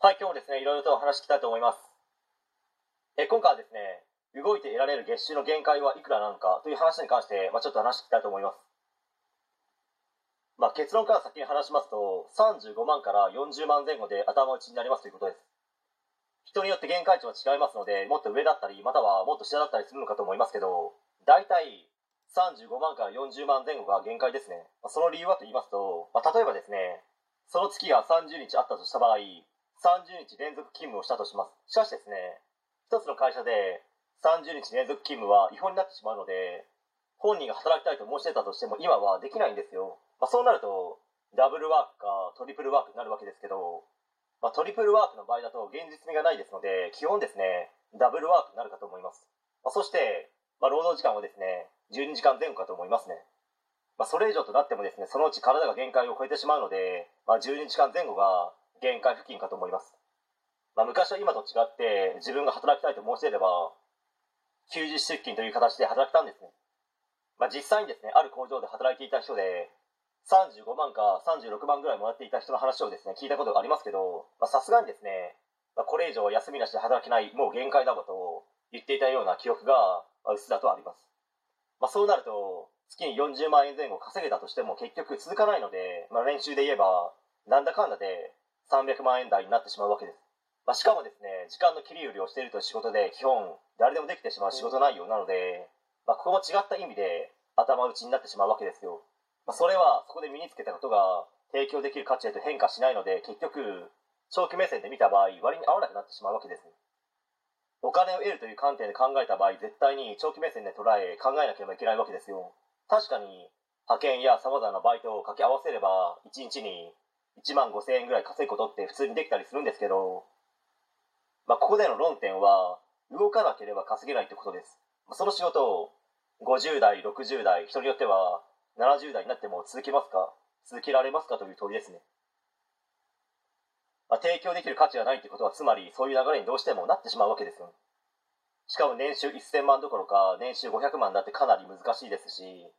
はい、今日もですね、いろいろとお話ししたいと思います。え今回はですね、動いて得られる月収の限界はいくらなのかという話に関して、まあ、ちょっと話していきたいと思います。まあ、結論から先に話しますと、35万から40万前後で頭打ちになりますということです。人によって限界値は違いますので、もっと上だったり、またはもっと下だったりするのかと思いますけど、大体35万から40万前後が限界ですね。その理由はと言いますと、まあ、例えばですね、その月が30日あったとした場合、30日連続勤務をしたとします。しかしですね、一つの会社で30日連続勤務は違法になってしまうので、本人が働きたいと申し出たとしても今はできないんですよ。まあ、そうなると、ダブルワークかトリプルワークになるわけですけど、まあ、トリプルワークの場合だと現実味がないですので、基本ですね、ダブルワークになるかと思います。まあ、そして、まあ、労働時間はですね、12時間前後かと思いますね。まあ、それ以上となってもですね、そのうち体が限界を超えてしまうので、まあ、12時間前後が限界付近かと思います。まあ、昔は今と違って、自分が働きたいと申し出れば、休日出勤という形で働けたんですね。まあ、実際にですね、ある工場で働いていた人で、35万か36万ぐらいもらっていた人の話をですね、聞いたことがありますけど、さすがにですね、まあ、これ以上休みなしで働けない、もう限界だわと言っていたような記憶が、まあ、うっすらとあります。まあ、そうなると、月に40万円前後稼げたとしても結局続かないので、まあ、練習で言えば、なんだかんだで300万円台になってしまうわけです。まあ、しかもですね、時間の切り売りをしているという仕事で、基本、誰でもできてしまう仕事内容なので、まあ、ここも違った意味で頭打ちになってしまうわけですよ。まあ、それは、そこで身につけたことが提供できる価値へと変化しないので、結局、長期目線で見た場合、割に合わなくなってしまうわけです。お金を得るという観点で考えた場合、絶対に長期目線で捉え、考えなければいけないわけですよ。確かに、派遣や様々なバイトを掛け合わせれば、1日に1万5千円ぐらい稼ぐことって普通にできたりするんですけど、まあ、ここでの論点は、動かなければ稼げないってことです。その仕事を50代、60代、人によっては70代になっても続けますか？続けられますか？という問いですね。まあ、提供できる価値がないってことは、つまりそういう流れにどうしてもなってしまうわけですよ。しかも年収1000万どころか、年収500万だってかなり難しいですし、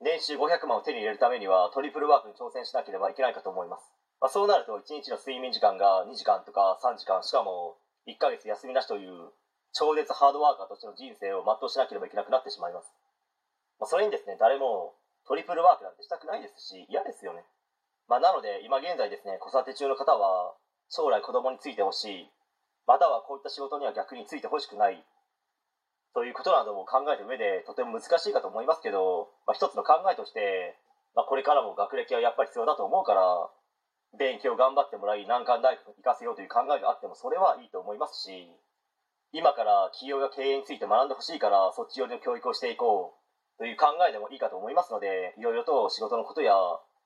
年収500万を手に入れるためにはトリプルワークに挑戦しなければいけないかと思います。まあ、そうなると1日の睡眠時間が2時間とか3時間、しかも1ヶ月休みなしという超絶ハードワーカーとしての人生を全うしなければいけなくなってしまいます。まあ、それにですね、誰もトリプルワークなんてしたくないですし、嫌ですよね。まあ、なので、今現在ですね、子育て中の方は、将来子供についてほしい、またはこういった仕事には逆についてほしくない、ということなども考えた上で、とても難しいかと思いますけど、まあ、一つの考えとして、まあ、これからも学歴はやっぱり必要だと思うから、勉強頑張ってもらい、難関大学に行かせようという考えがあっても、それはいいと思いますし、今から企業や経営について学んでほしいから、そっち寄りの教育をしていこう、という考えでもいいかと思いますので、いろいろと仕事のことや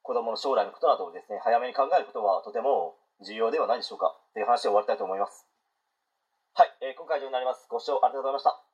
子供の将来のことなどをですね、早めに考えることはとても重要ではないでしょうか。という話で終わりたいと思います。はい、えー今回以上になります。ご視聴ありがとうございました。